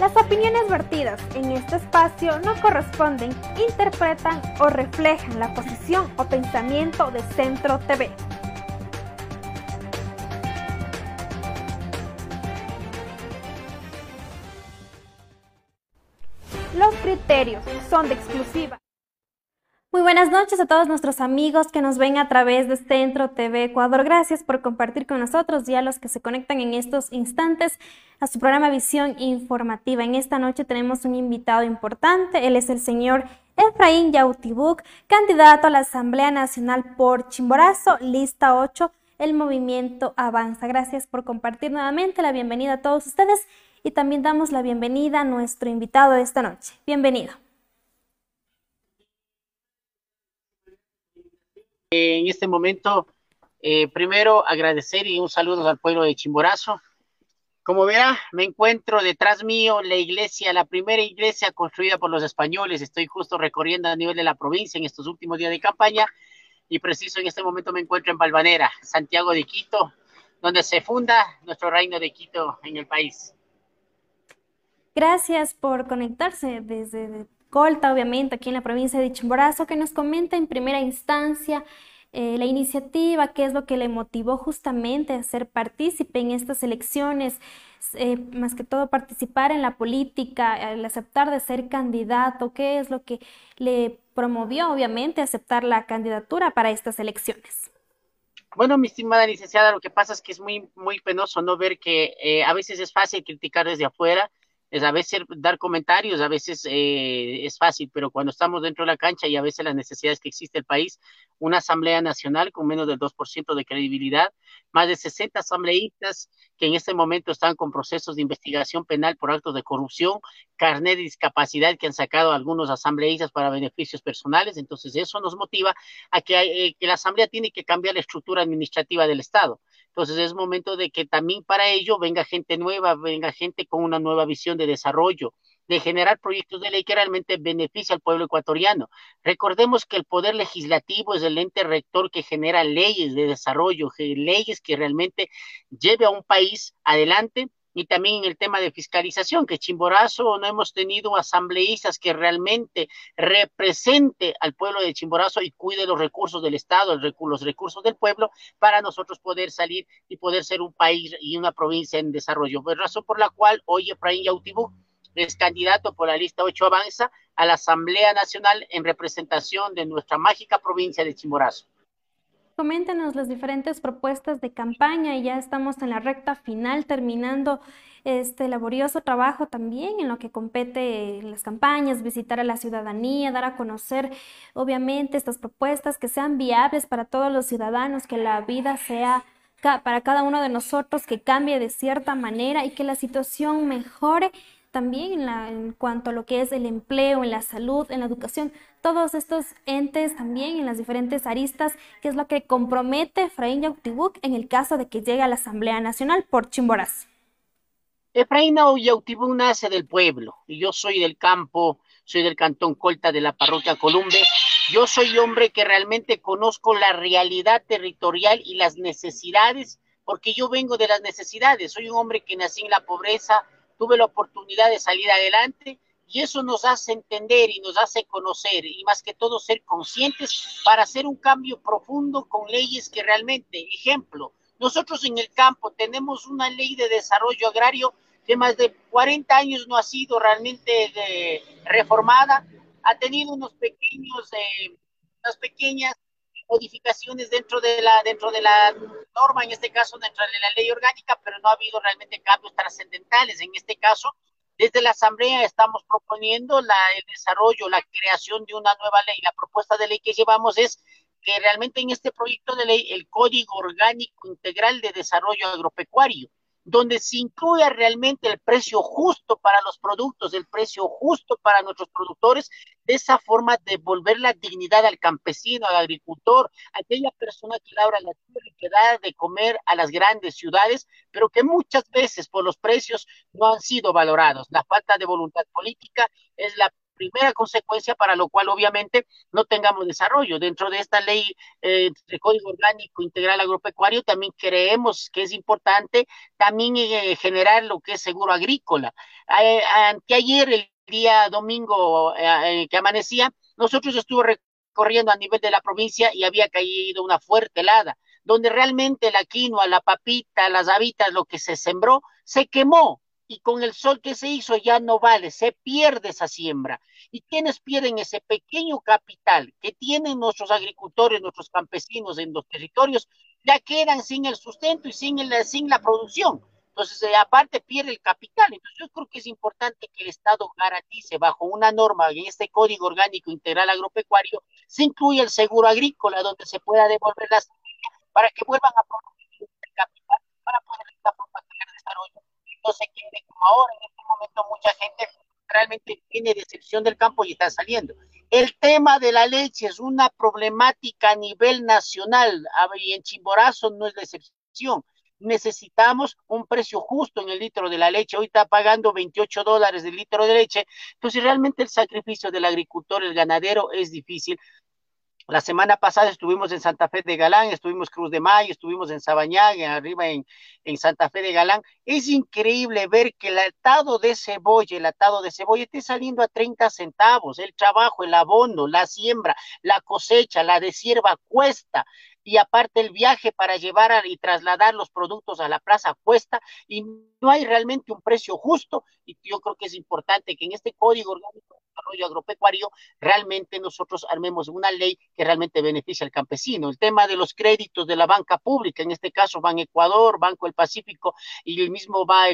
Las opiniones vertidas en este espacio no corresponden, interpretan o reflejan la posición o pensamiento de Centro TV. Los criterios son de exclusiva muy buenas noches a todos nuestros amigos que nos ven a través de Centro TV Ecuador. Gracias por compartir con nosotros y a los que se conectan en estos instantes a su programa Visión Informativa. En esta noche tenemos un invitado importante. Él es el señor Efraín Yautibuk, candidato a la Asamblea Nacional por Chimborazo, lista 8. El movimiento avanza. Gracias por compartir nuevamente. La bienvenida a todos ustedes y también damos la bienvenida a nuestro invitado de esta noche. Bienvenido. En este momento, eh, primero agradecer y un saludo al pueblo de Chimborazo. Como verá, me encuentro detrás mío la iglesia, la primera iglesia construida por los españoles. Estoy justo recorriendo a nivel de la provincia en estos últimos días de campaña y preciso en este momento me encuentro en Balvanera, Santiago de Quito, donde se funda nuestro reino de Quito en el país. Gracias por conectarse desde Colta, obviamente, aquí en la provincia de Chimborazo, que nos comenta en primera instancia eh, la iniciativa, qué es lo que le motivó justamente a ser partícipe en estas elecciones, eh, más que todo participar en la política, el aceptar de ser candidato, qué es lo que le promovió, obviamente, aceptar la candidatura para estas elecciones. Bueno, mi estimada licenciada, lo que pasa es que es muy, muy penoso no ver que eh, a veces es fácil criticar desde afuera, es a veces dar comentarios, a veces eh, es fácil, pero cuando estamos dentro de la cancha y a veces las necesidades que existe el país, una Asamblea Nacional con menos del 2% de credibilidad, más de 60 asambleístas que en este momento están con procesos de investigación penal por actos de corrupción, carnet de discapacidad que han sacado algunos asambleístas para beneficios personales, entonces eso nos motiva a que, eh, que la Asamblea tiene que cambiar la estructura administrativa del Estado. Entonces es momento de que también para ello venga gente nueva, venga gente con una nueva visión de desarrollo, de generar proyectos de ley que realmente beneficie al pueblo ecuatoriano. Recordemos que el poder legislativo es el ente rector que genera leyes de desarrollo, leyes que realmente lleve a un país adelante y también en el tema de fiscalización, que Chimborazo no hemos tenido asambleístas que realmente represente al pueblo de Chimborazo y cuide los recursos del Estado, los recursos del pueblo, para nosotros poder salir y poder ser un país y una provincia en desarrollo. Por razón por la cual hoy Efraín Yautibú es candidato por la lista 8 Avanza a la Asamblea Nacional en representación de nuestra mágica provincia de Chimborazo. Coméntenos las diferentes propuestas de campaña y ya estamos en la recta final terminando este laborioso trabajo también en lo que compete las campañas, visitar a la ciudadanía, dar a conocer obviamente estas propuestas que sean viables para todos los ciudadanos, que la vida sea para cada uno de nosotros, que cambie de cierta manera y que la situación mejore también en, en, cuanto a lo que es el empleo, en la salud, en la educación, todos estos entes también en las diferentes aristas, que es lo que compromete Efraín Yautibuk en el caso de que llegue a la Asamblea Nacional por Chimboraz. Efraín Yautibuk nace del pueblo y yo soy del campo, soy del cantón Colta de la parroquia Columbe. Yo soy hombre que realmente conozco la realidad territorial y las necesidades, porque yo vengo de las necesidades. Soy un hombre que nací en la pobreza, tuve la oportunidad de salir adelante y eso nos hace entender y nos hace conocer y más que todo ser conscientes para hacer un cambio profundo con leyes que realmente, ejemplo, nosotros en el campo tenemos una ley de desarrollo agrario que más de 40 años no ha sido realmente de, reformada, ha tenido unos pequeños, eh, unas pequeñas modificaciones dentro de la dentro de la norma, en este caso dentro de la ley orgánica, pero no ha habido realmente cambios trascendentales. En este caso, desde la Asamblea estamos proponiendo la, el desarrollo, la creación de una nueva ley. La propuesta de ley que llevamos es que realmente en este proyecto de ley el Código Orgánico Integral de Desarrollo Agropecuario donde se incluya realmente el precio justo para los productos, el precio justo para nuestros productores, de esa forma devolver la dignidad al campesino, al agricultor, a aquella persona que labra la tierra y que da de comer a las grandes ciudades, pero que muchas veces por los precios no han sido valorados. La falta de voluntad política es la primera consecuencia para lo cual obviamente no tengamos desarrollo. Dentro de esta ley eh, de Código Orgánico Integral Agropecuario también creemos que es importante también eh, generar lo que es seguro agrícola. Eh, anteayer, el día domingo eh, que amanecía, nosotros estuvo recorriendo a nivel de la provincia y había caído una fuerte helada, donde realmente la quinoa, la papita, las habitas, lo que se sembró, se quemó y con el sol que se hizo ya no vale, se pierde esa siembra. ¿Y quienes pierden ese pequeño capital que tienen nuestros agricultores, nuestros campesinos en los territorios? Ya quedan sin el sustento y sin, el, sin la producción. Entonces, eh, aparte pierde el capital. Entonces, yo creo que es importante que el Estado garantice bajo una norma en este Código Orgánico Integral Agropecuario, se incluya el seguro agrícola, donde se pueda devolver las para que vuelvan a producir el capital para poder de no se quiere como ahora. En este momento mucha gente realmente tiene decepción del campo y está saliendo. El tema de la leche es una problemática a nivel nacional y en Chimborazo no es la excepción. Necesitamos un precio justo en el litro de la leche. Hoy está pagando 28 dólares el litro de leche. Entonces, realmente el sacrificio del agricultor, el ganadero, es difícil. La semana pasada estuvimos en Santa Fe de Galán, estuvimos Cruz de Mayo, estuvimos en Sabañán, arriba en, Santa Fe de Galán. Es increíble ver que el atado de cebolla, el atado de cebolla esté saliendo a 30 centavos. El trabajo, el abono, la siembra, la cosecha, la desierva cuesta y aparte el viaje para llevar y trasladar los productos a la plaza cuesta y no hay realmente un precio justo y yo creo que es importante que en este Código Orgánico Desarrollo Agropecuario realmente nosotros armemos una ley que realmente beneficie al campesino. El tema de los créditos de la banca pública, en este caso Ban Ecuador, Banco del Pacífico y el mismo va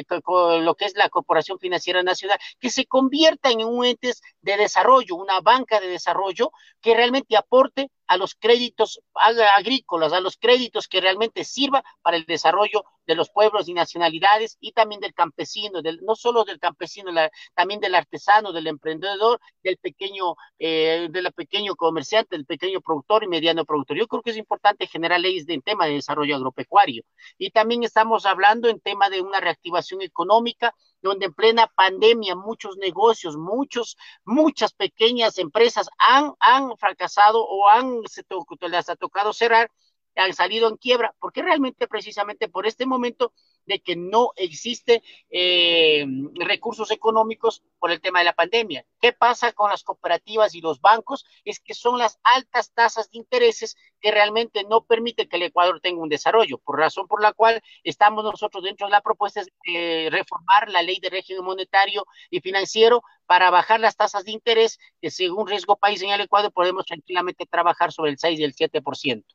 lo que es la Corporación Financiera Nacional, que se convierta en un entes de desarrollo, una banca de desarrollo que realmente aporte a los créditos agrícolas, a los créditos que realmente sirva para el desarrollo de los pueblos y nacionalidades y también del campesino, del, no solo del campesino, también del artesano, del emprendedor, del pequeño, eh, del pequeño comerciante, del pequeño productor y mediano productor. Yo creo que es importante generar leyes de, en tema de desarrollo agropecuario. Y también estamos hablando en tema de una reactivación económica, donde en plena pandemia muchos negocios, muchos, muchas pequeñas empresas han, han fracasado o han, se to, les ha tocado cerrar han salido en quiebra, porque realmente precisamente por este momento de que no existe eh, recursos económicos por el tema de la pandemia. ¿Qué pasa con las cooperativas y los bancos? Es que son las altas tasas de intereses que realmente no permiten que el Ecuador tenga un desarrollo, por razón por la cual estamos nosotros dentro de la propuesta de reformar la ley de régimen monetario y financiero para bajar las tasas de interés, que según riesgo país en el Ecuador podemos tranquilamente trabajar sobre el 6 y el 7%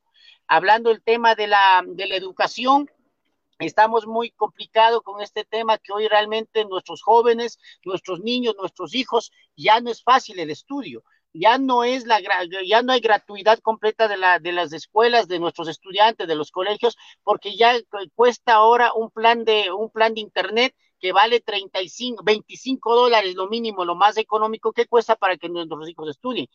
hablando el tema de la, de la educación, estamos muy complicados con este tema que hoy realmente nuestros jóvenes, nuestros niños, nuestros hijos, ya no es fácil el estudio. Ya no es la ya no hay gratuidad completa de, la, de las escuelas, de nuestros estudiantes, de los colegios, porque ya cuesta ahora un plan de un plan de internet que vale 35, 25 dólares lo mínimo, lo más económico que cuesta para que nuestros hijos estudien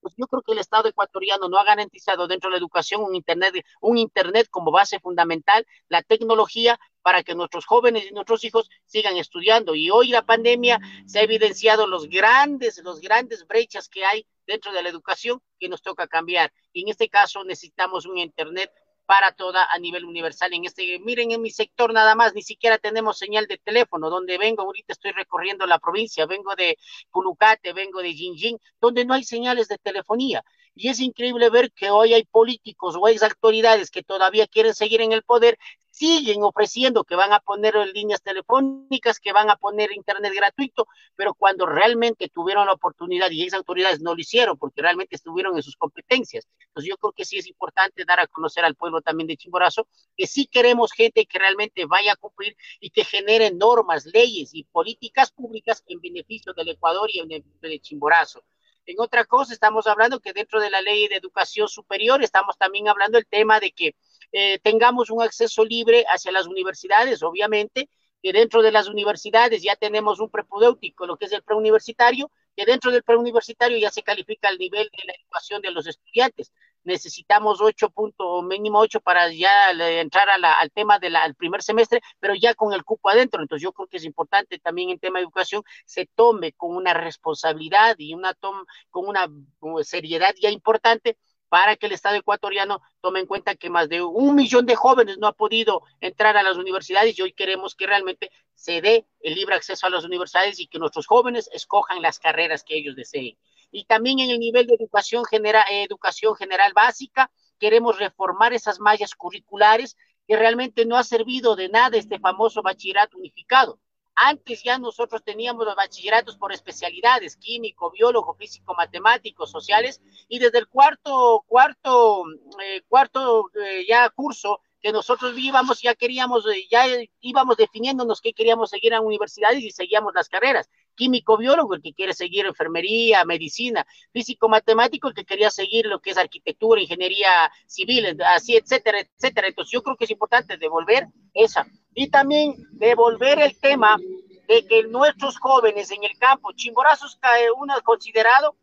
pues yo creo que el Estado ecuatoriano no ha garantizado dentro de la educación un Internet, un Internet como base fundamental, la tecnología para que nuestros jóvenes y nuestros hijos sigan estudiando. Y hoy la pandemia se ha evidenciado los grandes, los grandes brechas que hay dentro de la educación que nos toca cambiar. Y en este caso necesitamos un Internet para toda a nivel universal. En este, miren, en mi sector nada más, ni siquiera tenemos señal de teléfono. Donde vengo, ahorita estoy recorriendo la provincia, vengo de Pulucate, vengo de Jinjin, donde no hay señales de telefonía. Y es increíble ver que hoy hay políticos o ex autoridades que todavía quieren seguir en el poder, siguen ofreciendo que van a poner líneas telefónicas, que van a poner internet gratuito, pero cuando realmente tuvieron la oportunidad y esas autoridades no lo hicieron porque realmente estuvieron en sus competencias. Entonces yo creo que sí es importante dar a conocer al pueblo también de Chimborazo que sí queremos gente que realmente vaya a cumplir y que genere normas, leyes y políticas públicas en beneficio del Ecuador y en beneficio de Chimborazo. En otra cosa, estamos hablando que dentro de la ley de educación superior, estamos también hablando del tema de que eh, tengamos un acceso libre hacia las universidades, obviamente, que dentro de las universidades ya tenemos un prepudéutico, lo que es el preuniversitario, que dentro del preuniversitario ya se califica el nivel de la educación de los estudiantes. Necesitamos ocho puntos, mínimo ocho para ya entrar al tema del primer semestre, pero ya con el cupo adentro. Entonces yo creo que es importante también en tema de educación se tome con una responsabilidad y una con una seriedad ya importante para que el Estado ecuatoriano tome en cuenta que más de un millón de jóvenes no ha podido entrar a las universidades y hoy queremos que realmente se dé el libre acceso a las universidades y que nuestros jóvenes escojan las carreras que ellos deseen. Y también en el nivel de educación general, educación general básica, queremos reformar esas mallas curriculares que realmente no ha servido de nada este famoso bachillerato unificado antes ya nosotros teníamos los bachilleratos por especialidades, químico, biólogo, físico, matemático, sociales, y desde el cuarto, cuarto, eh, cuarto eh, ya curso que nosotros íbamos, ya queríamos, eh, ya íbamos definiéndonos qué queríamos seguir en universidades y seguíamos las carreras. Químico, biólogo, el que quiere seguir enfermería, medicina, físico, matemático, el que quería seguir lo que es arquitectura, ingeniería civil, así, etcétera, etcétera. Entonces yo creo que es importante devolver esa y también devolver el tema de que nuestros jóvenes en el campo, Chimborazo es uno considerado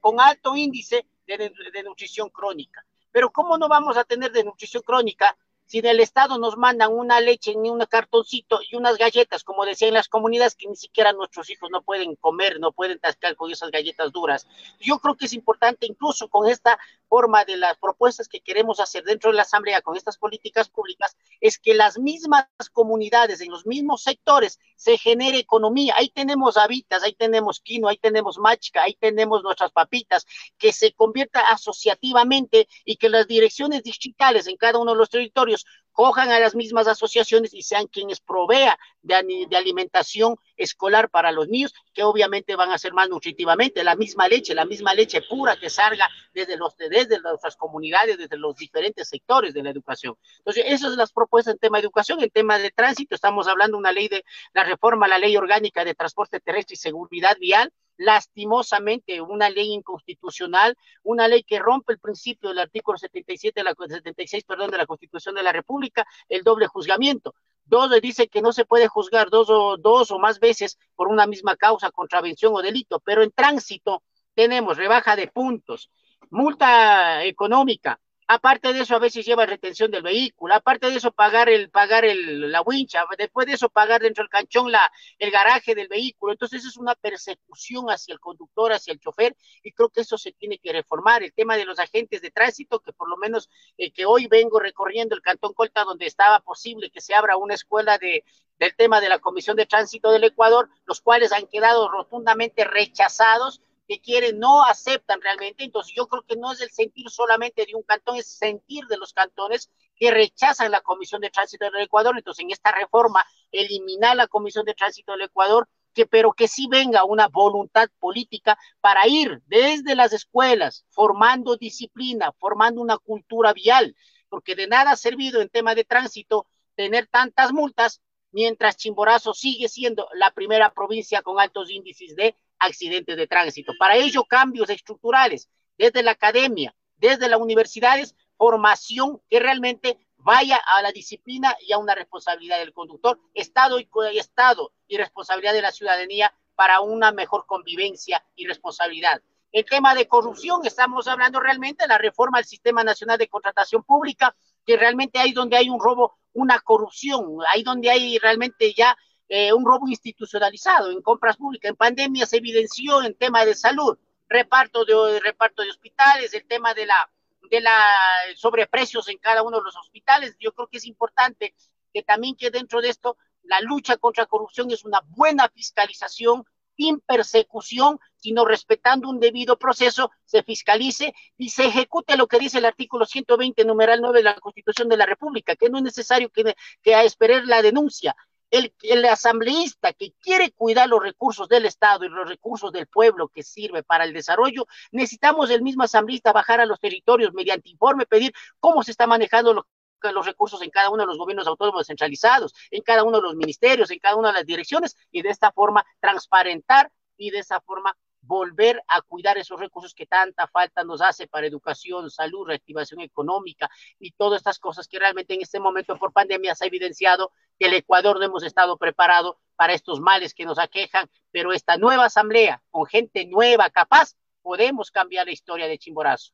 con alto índice de, de, nutrición crónica. Pero ¿cómo no vamos a tener de nutrición crónica si del Estado nos mandan una leche ni un cartoncito y unas galletas, como decían las comunidades, que ni siquiera nuestros hijos no pueden comer, no pueden tascar con esas galletas duras. Yo creo que es importante, incluso con esta forma de las propuestas que queremos hacer dentro de la Asamblea, con estas políticas públicas, es que las mismas comunidades, en los mismos sectores, se genere economía. Ahí tenemos habitas, ahí tenemos quino, ahí tenemos machica, ahí tenemos nuestras papitas, que se convierta asociativamente y que las direcciones distritales en cada uno de los territorios cojan a las mismas asociaciones y sean quienes provea de, alimentación escolar para los niños, que obviamente van a ser más nutritivamente, la misma leche, la misma leche pura que salga desde, los, desde nuestras comunidades, desde los diferentes sectores de la educación. Entonces, esas son las propuestas en tema de educación, en tema de tránsito, estamos hablando de una ley de la reforma la ley orgánica de transporte terrestre y seguridad vial, lastimosamente una ley inconstitucional, una ley que rompe el principio del artículo 77 de la 76, perdón, de la Constitución de la República, el doble juzgamiento. Dos dice que no se puede juzgar dos o dos o más veces por una misma causa, contravención o delito, pero en tránsito tenemos rebaja de puntos, multa económica, Aparte de eso, a veces lleva retención del vehículo. Aparte de eso, pagar el, pagar el, la wincha. Después de eso, pagar dentro del canchón la, el garaje del vehículo. Entonces, es una persecución hacia el conductor, hacia el chofer, y creo que eso se tiene que reformar. El tema de los agentes de tránsito, que por lo menos eh, que hoy vengo recorriendo el cantón Colta, donde estaba posible que se abra una escuela de, del tema de la Comisión de Tránsito del Ecuador, los cuales han quedado rotundamente rechazados que quieren no aceptan realmente. Entonces yo creo que no es el sentir solamente de un cantón, es sentir de los cantones que rechazan la Comisión de Tránsito del Ecuador. Entonces en esta reforma eliminar la Comisión de Tránsito del Ecuador, que, pero que sí venga una voluntad política para ir desde las escuelas formando disciplina, formando una cultura vial, porque de nada ha servido en tema de tránsito tener tantas multas mientras Chimborazo sigue siendo la primera provincia con altos índices de accidentes de tránsito. Para ello, cambios estructurales desde la academia, desde las universidades, formación que realmente vaya a la disciplina y a una responsabilidad del conductor, Estado y Estado y responsabilidad de la ciudadanía para una mejor convivencia y responsabilidad. El tema de corrupción, estamos hablando realmente de la reforma del Sistema Nacional de Contratación Pública, que realmente hay donde hay un robo, una corrupción, hay donde hay realmente ya eh, un robo institucionalizado en compras públicas. En pandemia se evidenció en tema de salud, reparto de, reparto de hospitales, el tema de la, de la sobreprecios en cada uno de los hospitales. Yo creo que es importante que también que dentro de esto la lucha contra corrupción es una buena fiscalización, sin persecución, sino respetando un debido proceso, se fiscalice y se ejecute lo que dice el artículo 120, numeral 9 de la Constitución de la República, que no es necesario que, que esperar la denuncia, el, asambleísta que quiere cuidar los recursos del Estado y los recursos del pueblo que sirve para el desarrollo, necesitamos el mismo asambleísta bajar a los territorios mediante informe, pedir cómo se está manejando los recursos en cada uno de los gobiernos autónomos centralizados, en cada uno de los ministerios, en cada una de las direcciones, y de esta forma transparentar y de esa forma volver a cuidar esos recursos que tanta falta nos hace para educación, salud, reactivación económica y todas estas cosas que realmente en este momento por pandemia se ha evidenciado que el Ecuador no hemos estado preparado para estos males que nos aquejan, pero esta nueva asamblea con gente nueva, capaz, podemos cambiar la historia de Chimborazo.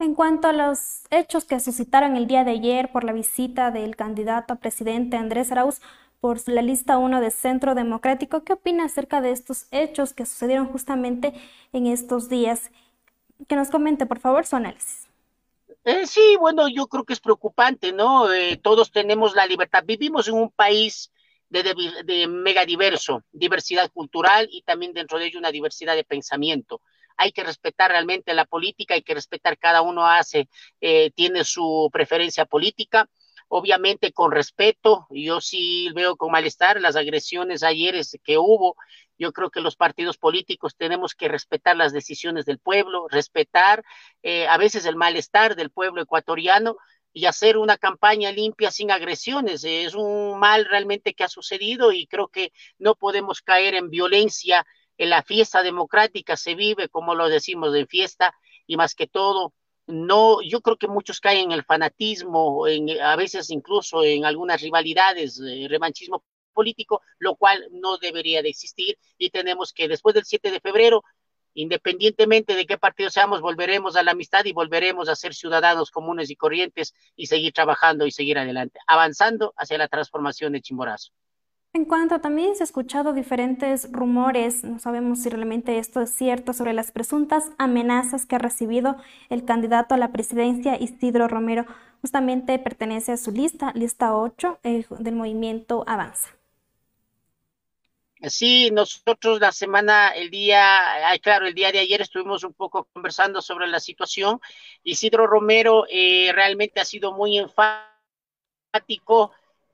En cuanto a los hechos que suscitaron el día de ayer por la visita del candidato a presidente Andrés Arauz por la lista 1 de Centro Democrático, ¿qué opina acerca de estos hechos que sucedieron justamente en estos días? Que nos comente, por favor, su análisis. Eh, sí, bueno, yo creo que es preocupante, ¿no? Eh, todos tenemos la libertad. Vivimos en un país de, de, mega diverso, diversidad cultural y también dentro de ello una diversidad de pensamiento hay que respetar realmente la política, hay que respetar cada uno hace, eh, tiene su preferencia política, obviamente con respeto, yo sí veo con malestar las agresiones ayer que hubo, yo creo que los partidos políticos tenemos que respetar las decisiones del pueblo, respetar eh, a veces el malestar del pueblo ecuatoriano y hacer una campaña limpia sin agresiones. Es un mal realmente que ha sucedido y creo que no podemos caer en violencia en la fiesta democrática se vive, como lo decimos, en fiesta y más que todo, no, yo creo que muchos caen en el fanatismo, en, a veces incluso en algunas rivalidades, eh, revanchismo político, lo cual no debería de existir y tenemos que después del 7 de febrero, independientemente de qué partido seamos, volveremos a la amistad y volveremos a ser ciudadanos comunes y corrientes y seguir trabajando y seguir adelante, avanzando hacia la transformación de Chimborazo. En cuanto también se ha escuchado diferentes rumores, no sabemos si realmente esto es cierto, sobre las presuntas amenazas que ha recibido el candidato a la presidencia Isidro Romero. Justamente pertenece a su lista, lista 8 eh, del movimiento Avanza. Sí, nosotros la semana, el día, claro, el día de ayer estuvimos un poco conversando sobre la situación. Isidro Romero eh, realmente ha sido muy enfático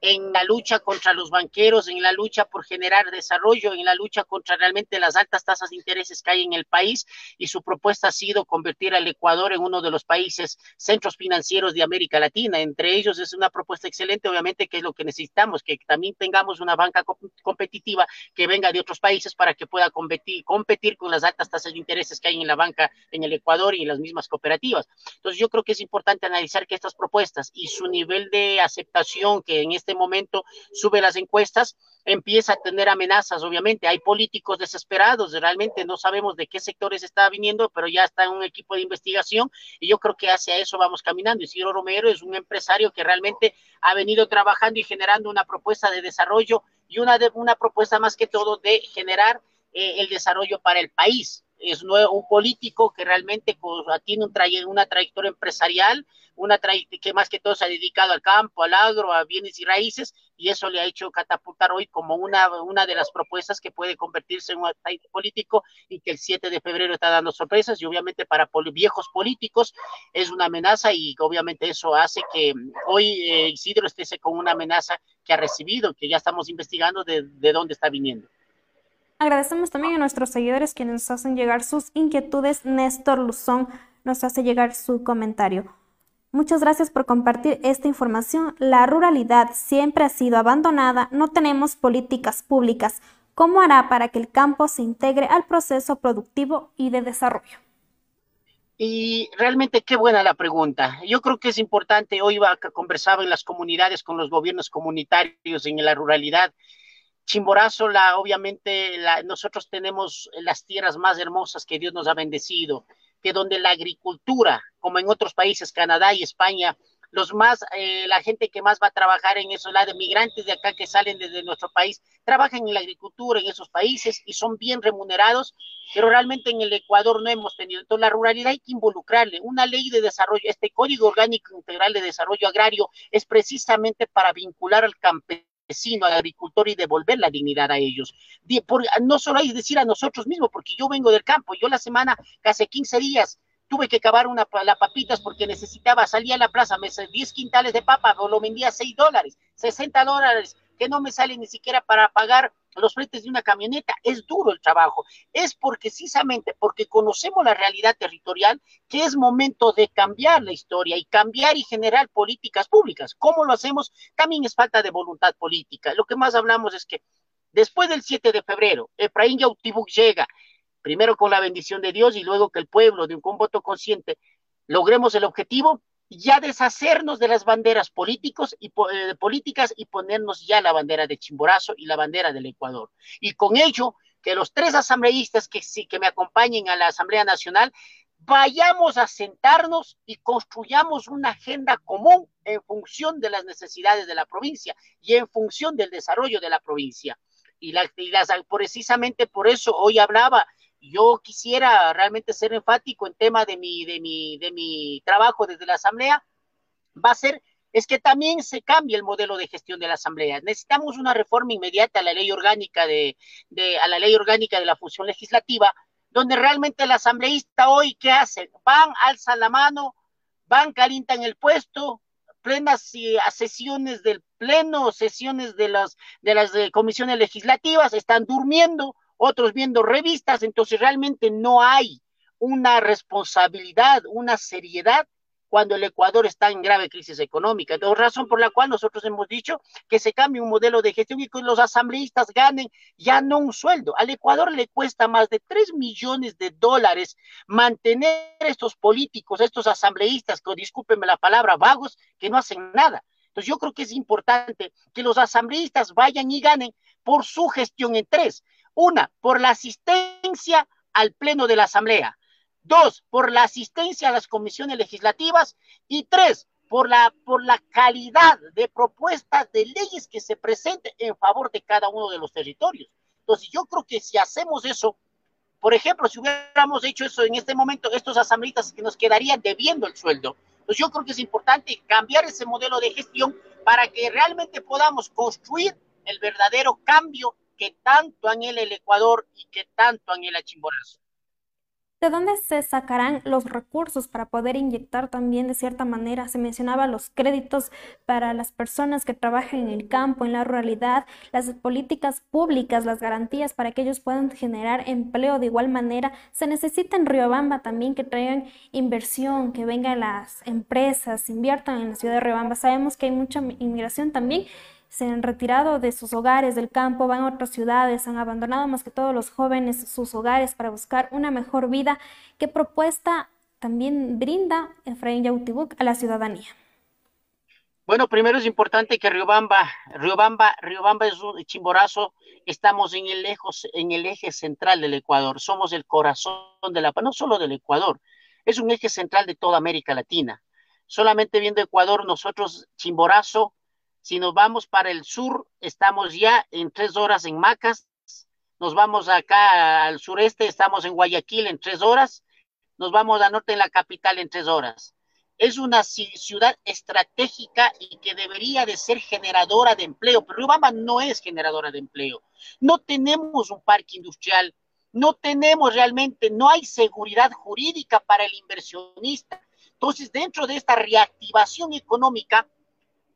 en la lucha contra los banqueros, en la lucha por generar desarrollo, en la lucha contra realmente las altas tasas de intereses que hay en el país y su propuesta ha sido convertir al Ecuador en uno de los países centros financieros de América Latina. Entre ellos es una propuesta excelente, obviamente, que es lo que necesitamos, que también tengamos una banca competitiva que venga de otros países para que pueda competir, competir con las altas tasas de intereses que hay en la banca en el Ecuador y en las mismas cooperativas. Entonces yo creo que es importante analizar que estas propuestas y su nivel de aceptación que en este momento sube las encuestas, empieza a tener amenazas, obviamente. Hay políticos desesperados, realmente no sabemos de qué sectores está viniendo, pero ya está en un equipo de investigación y yo creo que hacia eso vamos caminando. Isidro Romero es un empresario que realmente ha venido trabajando y generando una propuesta de desarrollo y una, de, una propuesta más que todo de generar eh, el desarrollo para el país es un político que realmente tiene un una trayectoria empresarial, una que más que todo se ha dedicado al campo, al agro, a bienes y raíces, y eso le ha hecho catapultar hoy como una, una de las propuestas que puede convertirse en un político y que el 7 de febrero está dando sorpresas, y obviamente para viejos políticos es una amenaza, y obviamente eso hace que hoy eh, Isidro esté con una amenaza que ha recibido, que ya estamos investigando de, de dónde está viniendo. Agradecemos también a nuestros seguidores quienes nos hacen llegar sus inquietudes. Néstor Luzón nos hace llegar su comentario. Muchas gracias por compartir esta información. La ruralidad siempre ha sido abandonada, no tenemos políticas públicas. ¿Cómo hará para que el campo se integre al proceso productivo y de desarrollo? Y realmente qué buena la pregunta. Yo creo que es importante, hoy conversaba en las comunidades con los gobiernos comunitarios en la ruralidad Chimborazo, la, obviamente, nosotros tenemos las tierras más hermosas que Dios nos ha bendecido, que donde la agricultura, como en otros países, Canadá y España, los más, eh, la gente que más va a trabajar en eso, la de migrantes de acá que salen desde nuestro país, trabajan en la agricultura en esos países y son bien remunerados, pero realmente en el Ecuador no hemos tenido. Entonces, la ruralidad hay que involucrarle. Una ley de desarrollo, este Código Orgánico Integral de Desarrollo Agrario es precisamente para vincular al campesino al agricultor y devolver la dignidad a ellos. no solo hay decir a nosotros mismos, porque yo vengo del campo, yo la semana, casi 15 días, tuve que cavar una las papitas porque necesitaba, salía a la plaza, me 10 quintales de papa, lo vendía a 6 dólares, 60 dólares, que no me sale ni siquiera para pagar los fletes de una camioneta. Es duro el trabajo. Es porque precisamente porque conocemos la realidad territorial que es momento de cambiar la historia y cambiar y generar políticas públicas. ¿Cómo lo hacemos? También es falta de voluntad política. Lo que más hablamos es que después del 7 de febrero, Efraín Yautibuk llega primero con la bendición de Dios y luego que el pueblo, de un voto consciente, logremos el objetivo, ya deshacernos de las banderas políticos y, eh, políticas y ponernos ya la bandera de Chimborazo y la bandera del Ecuador. Y con ello, que los tres asambleístas que, sí, que me acompañen a la Asamblea Nacional vayamos a sentarnos y construyamos una agenda común en función de las necesidades de la provincia y en función del desarrollo de la provincia. Y, las, precisamente por eso hoy hablaba, yo quisiera realmente ser enfático en tema de mi, de mi, de mi trabajo desde la Asamblea, va a ser es que también se cambie el modelo de gestión de la Asamblea. Necesitamos una reforma inmediata a la ley orgánica de, a la ley orgánica de la función legislativa donde realmente el asambleísta hoy, ¿qué hace? Van, alzan la mano, van, calientan el puesto, plenas sesiones del pleno, sesiones de las, de las comisiones legislativas, están durmiendo, otros viendo revistas, entonces realmente no hay una responsabilidad, una seriedad cuando el Ecuador está en grave crisis económica. Entonces, razón por la cual nosotros hemos dicho que se cambie un modelo de gestión y que los asambleístas ganen ya no un sueldo. Al Ecuador le cuesta más de 3 millones de dólares mantener estos políticos, estos asambleístas, que discúlpenme la palabra, vagos, que no hacen nada. Entonces, yo creo que es importante que los asambleístas vayan y ganen por su gestión en tres. Una, por la asistencia al pleno de la asamblea Dos, por la asistencia a las comisiones legislativas. Y tres, por la, por la calidad de propuestas de leyes que se presenten en favor de cada uno de los territorios. Entonces, yo creo que si hacemos eso, por ejemplo, si hubiéramos hecho eso en este momento, estos asambleístas que nos quedarían debiendo el sueldo, pues yo creo que es importante cambiar ese modelo de gestión para que realmente podamos construir el verdadero cambio que tanto anhela el Ecuador y que tanto anhela Chimborazo. ¿De dónde se sacarán los recursos para poder inyectar también de cierta manera? Se mencionaba los créditos para las personas que trabajan en el campo, en la ruralidad, las políticas públicas, las garantías para que ellos puedan generar empleo de igual manera. Se necesita en Riobamba también que traigan inversión, que vengan las empresas, inviertan en la ciudad de Riobamba. Sabemos que hay mucha inmigración también se han retirado de sus hogares del campo, van a otras ciudades, han abandonado más que todos los jóvenes sus hogares para buscar una mejor vida. ¿Qué propuesta también brinda Efraín Yautibuk a la ciudadanía? Bueno, primero es importante que Riobamba, Riobamba, Riobamba es un chimborazo, estamos en el, lejos, en el eje central del Ecuador, somos el corazón de la, no solo del Ecuador, es un eje central de toda América Latina. Solamente viendo Ecuador, nosotros, Chimborazo, si nos vamos para el sur, estamos ya en tres horas en Macas. Nos vamos acá al sureste, estamos en Guayaquil en tres horas. Nos vamos al norte en la capital en tres horas. Es una ciudad estratégica y que debería de ser generadora de empleo, pero Riobamba no es generadora de empleo. No tenemos un parque industrial, no tenemos realmente, no hay seguridad jurídica para el inversionista. Entonces, dentro de esta reactivación económica,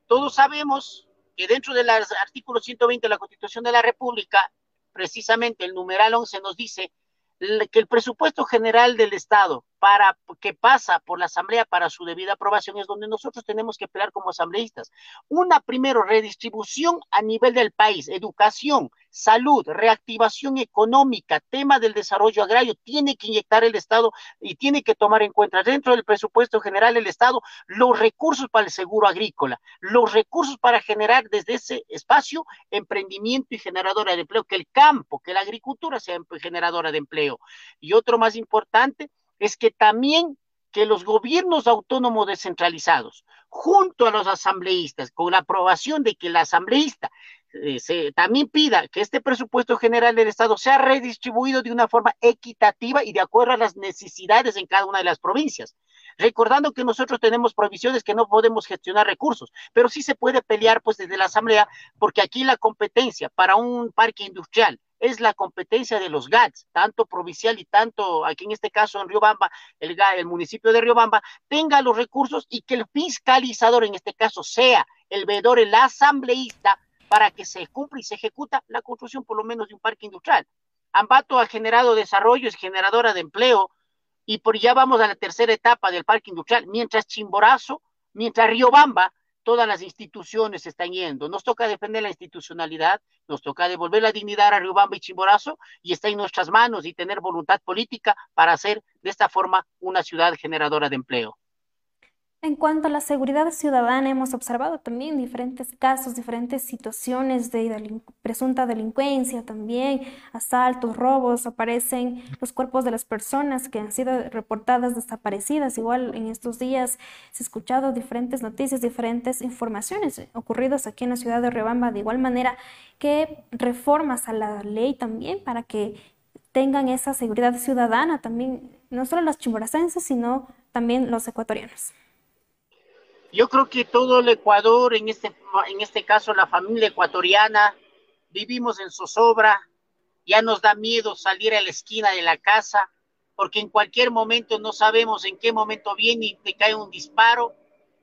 todos sabemos que dentro del artículo 120 de la Constitución de la República, precisamente el numeral 11 nos dice que el presupuesto general del Estado para que pasa por la Asamblea para su debida aprobación es donde nosotros tenemos que pelear como asambleístas. Una primero redistribución a nivel del país, educación, salud, reactivación económica, tema del desarrollo agrario, tiene que inyectar el Estado y tiene que tomar en cuenta dentro del presupuesto general del Estado los recursos para el seguro agrícola, los recursos para generar desde ese espacio emprendimiento y generadora de empleo, que el campo, que la agricultura sea generadora de empleo. Y otro más importante, es que también que los gobiernos autónomos descentralizados, junto a los asambleístas, con la aprobación de que el asambleísta eh, también pida que este presupuesto general del Estado sea redistribuido de una forma equitativa y de acuerdo a las necesidades en cada una de las provincias. Recordando que nosotros tenemos provisiones que no podemos gestionar recursos, pero sí se puede pelear pues desde la Asamblea, porque aquí la competencia para un parque industrial, es la competencia de los GATS, tanto provincial y tanto, aquí en este caso en Riobamba, el, el municipio de Riobamba, tenga los recursos y que el fiscalizador, en este caso, sea el veedor, el asambleísta, para que se cumpla y se ejecuta la construcción por lo menos de un parque industrial. Ambato ha generado desarrollo, es generadora de empleo, y por ya vamos a la tercera etapa del parque industrial, mientras Chimborazo, mientras Riobamba todas las instituciones están yendo. Nos toca defender la institucionalidad, nos toca devolver la dignidad a Riobamba y Chimborazo y está en nuestras manos y tener voluntad política para hacer de esta forma una ciudad generadora de empleo. En cuanto a la seguridad ciudadana, hemos observado también diferentes casos, diferentes situaciones de presunta delincuencia también, asaltos, robos, aparecen los cuerpos de las personas que han sido reportadas desaparecidas. Igual en estos días se han escuchado diferentes noticias, diferentes informaciones ocurridas aquí en la ciudad de Rebamba, de igual manera que reformas a la ley también para que tengan esa seguridad ciudadana también, no solo los chimboracenses, sino también los ecuatorianos. Yo creo que todo el Ecuador, en este, en este caso la familia ecuatoriana, vivimos en zozobra, ya nos da miedo salir a la esquina de la casa, porque en cualquier momento no sabemos en qué momento viene y te cae un disparo.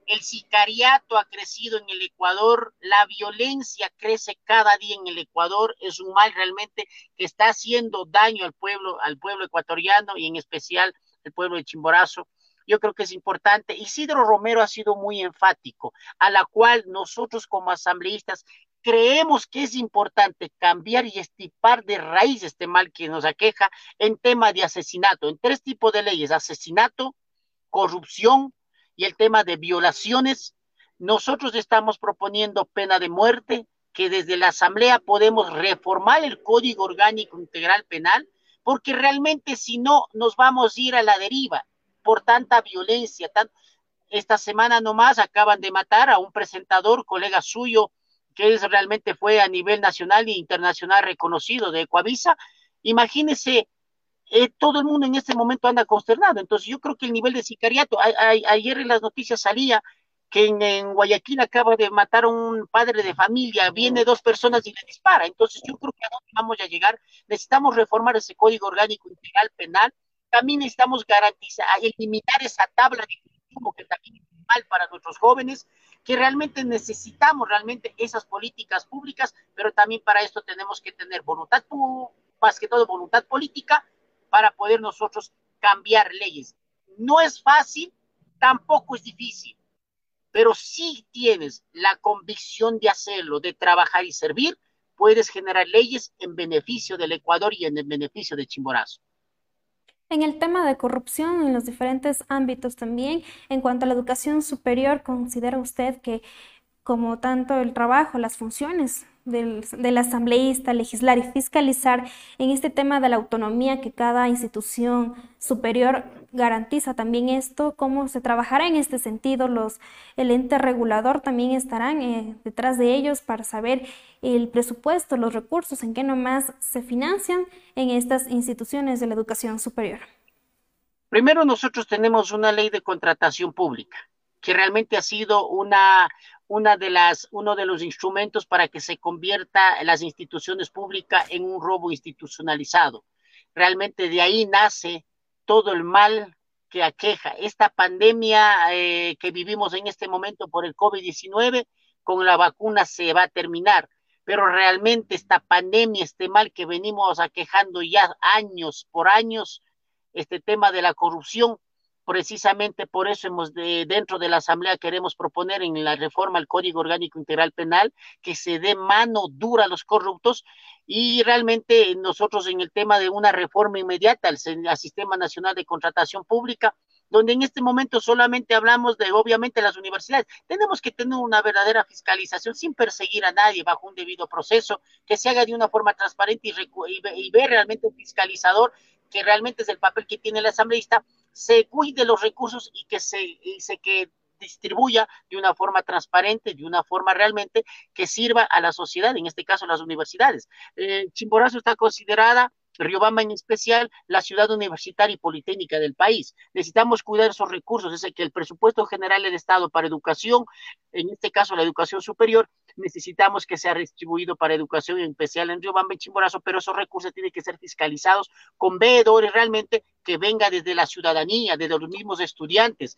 El sicariato ha crecido en el Ecuador, la violencia crece cada día en el Ecuador, es un mal realmente que está haciendo daño al pueblo, al pueblo ecuatoriano y en especial al pueblo de Chimborazo yo creo que es importante. Isidro Romero ha sido muy enfático, a la cual nosotros como asambleístas creemos que es importante cambiar y estipar de raíz este mal que nos aqueja en tema de asesinato, en tres tipos de leyes, asesinato, corrupción y el tema de violaciones. Nosotros estamos proponiendo pena de muerte, que desde la Asamblea podemos reformar el Código Orgánico Integral Penal, porque realmente si no nos vamos a ir a la deriva por tanta violencia. Esta semana nomás acaban de matar a un presentador, colega suyo, que es, realmente fue a nivel nacional e internacional reconocido de Ecuavisa. Imagínese, eh, todo el mundo en este momento anda consternado. Entonces yo creo que el nivel de sicariato, ayer en las noticias salía que en, Guayaquil acaba de matar a un padre de familia, viene dos personas y le dispara. Entonces yo creo que a dónde vamos a llegar, necesitamos reformar ese código orgánico integral penal también necesitamos garantizar, eliminar esa tabla de consumo que también es mal para nuestros jóvenes, que realmente necesitamos realmente esas políticas públicas, pero también para esto tenemos que tener voluntad, más que todo voluntad política, para poder nosotros cambiar leyes. No es fácil, tampoco es difícil, pero si tienes la convicción de hacerlo, de trabajar y servir, puedes generar leyes en beneficio del Ecuador y en el beneficio de Chimborazo. En el tema de corrupción en los diferentes ámbitos también, en cuanto a la educación superior, ¿considera usted que como tanto el trabajo, las funciones del, del, asambleísta, legislar y fiscalizar en este tema de la autonomía que cada institución superior garantiza también esto, cómo se trabajará en este sentido, los, el ente regulador también estarán eh, detrás de ellos para saber el presupuesto, los recursos, en qué nomás se financian en estas instituciones de la educación superior. Primero nosotros tenemos una ley de contratación pública que realmente ha sido una, una de las, uno de los instrumentos para que se convierta las instituciones públicas en un robo institucionalizado. Realmente de ahí nace todo el mal que aqueja. Esta pandemia eh, que vivimos en este momento por el COVID-19, con la vacuna se va a terminar, pero realmente esta pandemia, este mal que venimos aquejando ya años por años, este tema de la corrupción, Precisamente por eso hemos de, dentro de la Asamblea queremos proponer en la reforma al Código Orgánico Integral Penal que se dé mano dura a los corruptos y realmente nosotros en el tema de una reforma inmediata al, al Sistema Nacional de Contratación Pública, donde en este momento solamente hablamos de, obviamente, las universidades. Tenemos que tener una verdadera fiscalización sin perseguir a nadie bajo un debido proceso, que se haga de una forma transparente y, y, y ver realmente un fiscalizador, que realmente es el papel que tiene el asambleísta, se cuide los recursos y que se, se que distribuya de una forma transparente, de una forma realmente que sirva a la sociedad, en este caso las universidades. Eh, Chimborazo está considerada Riobamba en especial, la ciudad universitaria y politécnica del país. Necesitamos cuidar esos recursos, es que el presupuesto general del Estado para educación, en este caso la educación superior, necesitamos que sea distribuido para educación, en especial en Riobamba y Chimborazo, pero esos recursos tienen que ser fiscalizados con veedores realmente que venga desde la ciudadanía, desde los mismos estudiantes.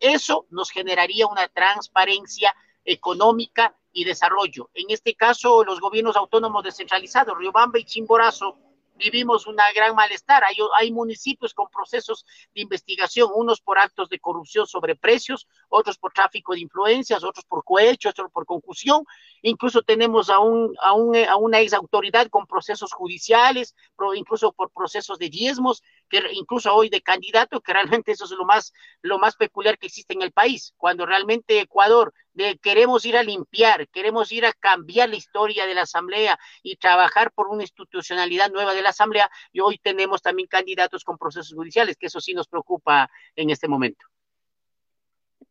Eso nos generaría una transparencia económica y desarrollo. En este caso, los gobiernos autónomos descentralizados, Riobamba y Chimborazo, vivimos una gran malestar. Hay, hay, municipios con procesos de investigación, unos por actos de corrupción sobre precios, otros por tráfico de influencias, otros por cohecho, otros por concusión. Incluso tenemos a, un, a, un, a una ex autoridad con procesos judiciales, incluso por procesos de diezmos, que incluso hoy de candidato, que realmente eso es lo más, lo más peculiar que existe en el país, cuando realmente Ecuador de queremos ir a limpiar, queremos ir a cambiar la historia de la Asamblea y trabajar por una institucionalidad nueva de la Asamblea, y hoy tenemos también candidatos con procesos judiciales, que eso sí nos preocupa en este momento.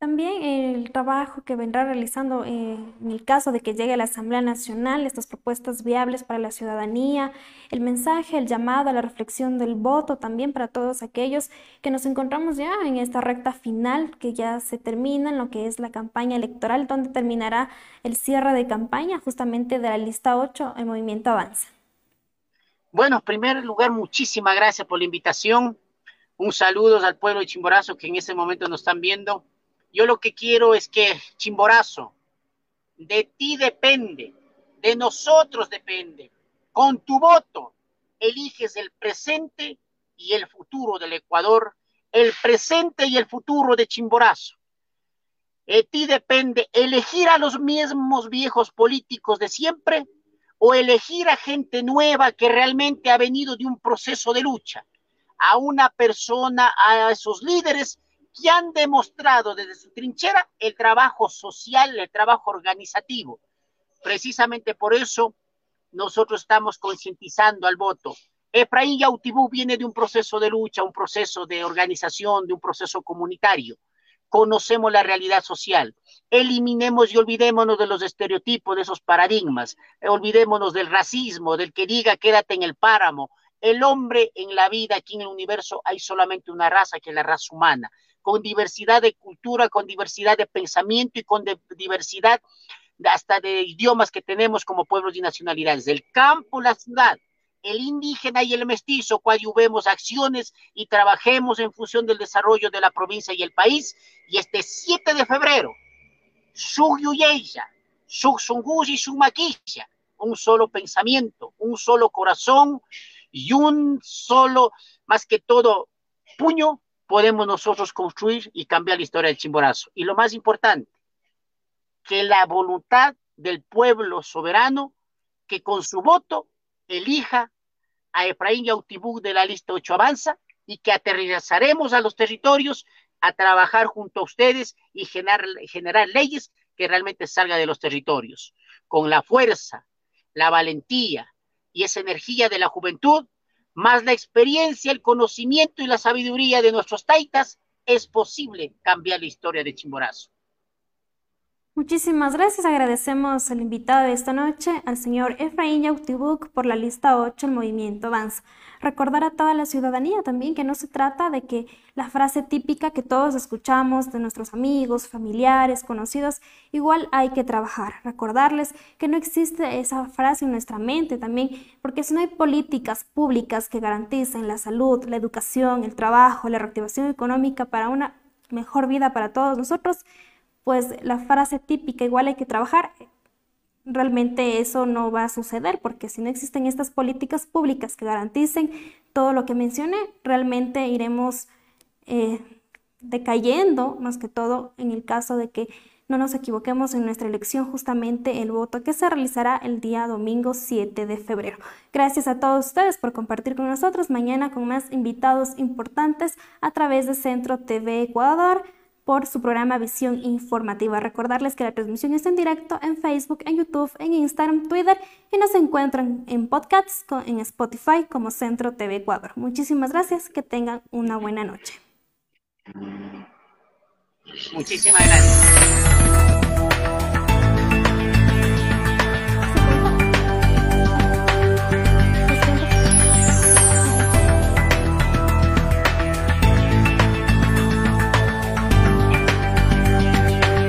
También el trabajo que vendrá realizando eh, en el caso de que llegue a la Asamblea Nacional estas propuestas viables para la ciudadanía, el mensaje, el llamado a la reflexión del voto también para todos aquellos que nos encontramos ya en esta recta final que ya se termina en lo que es la campaña electoral, donde terminará el cierre de campaña justamente de la lista 8, el movimiento Avanza. Bueno, en primer lugar, muchísimas gracias por la invitación. Un saludo al pueblo de Chimborazo que en este momento nos están viendo yo lo que quiero es que, Chimborazo, de ti depende, de nosotros depende. Con tu voto eliges el presente y el futuro del Ecuador, el presente y el futuro de Chimborazo. De ti depende elegir a los mismos viejos políticos de siempre o elegir a gente nueva que realmente ha venido de un proceso de lucha, a una persona, a esos líderes que han demostrado desde su trinchera el trabajo social, el trabajo organizativo. Precisamente por eso nosotros estamos concientizando al voto. Efraín Yautibú viene de un proceso de lucha, un proceso de organización, de un proceso comunitario. Conocemos la realidad social. Eliminemos y olvidémonos de los estereotipos, de esos paradigmas. Olvidémonos del racismo, del que diga quédate en el páramo. El hombre en la vida, aquí en el universo, hay solamente una raza que es la raza humana con diversidad de cultura, con diversidad de pensamiento y con diversidad hasta de idiomas que tenemos como pueblos y nacionalidades, el campo, la ciudad, el indígena y el mestizo, coadyuvemos acciones y trabajemos en función del desarrollo de la provincia y el país. Y este 7 de febrero, Suyuyeya, y Sumaquilla, un solo pensamiento, un solo corazón y un solo, más que todo, puño podemos nosotros construir y cambiar la historia del Chimborazo. Y lo más importante, que la voluntad del pueblo soberano, que con su voto elija a Efraín Yautibú de la lista 8 Avanza y que aterrizaremos a los territorios a trabajar junto a ustedes y generar, generar leyes que realmente salgan de los territorios. Con la fuerza, la valentía y esa energía de la juventud, más la experiencia, el conocimiento y la sabiduría de nuestros taitas, es posible cambiar la historia de Chimborazo. Muchísimas gracias. Agradecemos al invitado de esta noche, al señor Efraín Yautibuk, por la lista 8, el movimiento Avanza. Recordar a toda la ciudadanía también que no se trata de que la frase típica que todos escuchamos de nuestros amigos, familiares, conocidos, igual hay que trabajar. Recordarles que no existe esa frase en nuestra mente también, porque si no hay políticas públicas que garanticen la salud, la educación, el trabajo, la reactivación económica para una mejor vida para todos nosotros, pues la frase típica, igual hay que trabajar, realmente eso no va a suceder, porque si no existen estas políticas públicas que garanticen todo lo que mencioné, realmente iremos eh, decayendo, más que todo en el caso de que no nos equivoquemos en nuestra elección, justamente el voto que se realizará el día domingo 7 de febrero. Gracias a todos ustedes por compartir con nosotros mañana con más invitados importantes a través de Centro TV Ecuador por su programa Visión Informativa. Recordarles que la transmisión está en directo en Facebook, en YouTube, en Instagram, Twitter y nos encuentran en podcasts en Spotify como Centro TV Ecuador. Muchísimas gracias, que tengan una buena noche. Muchísimas gracias.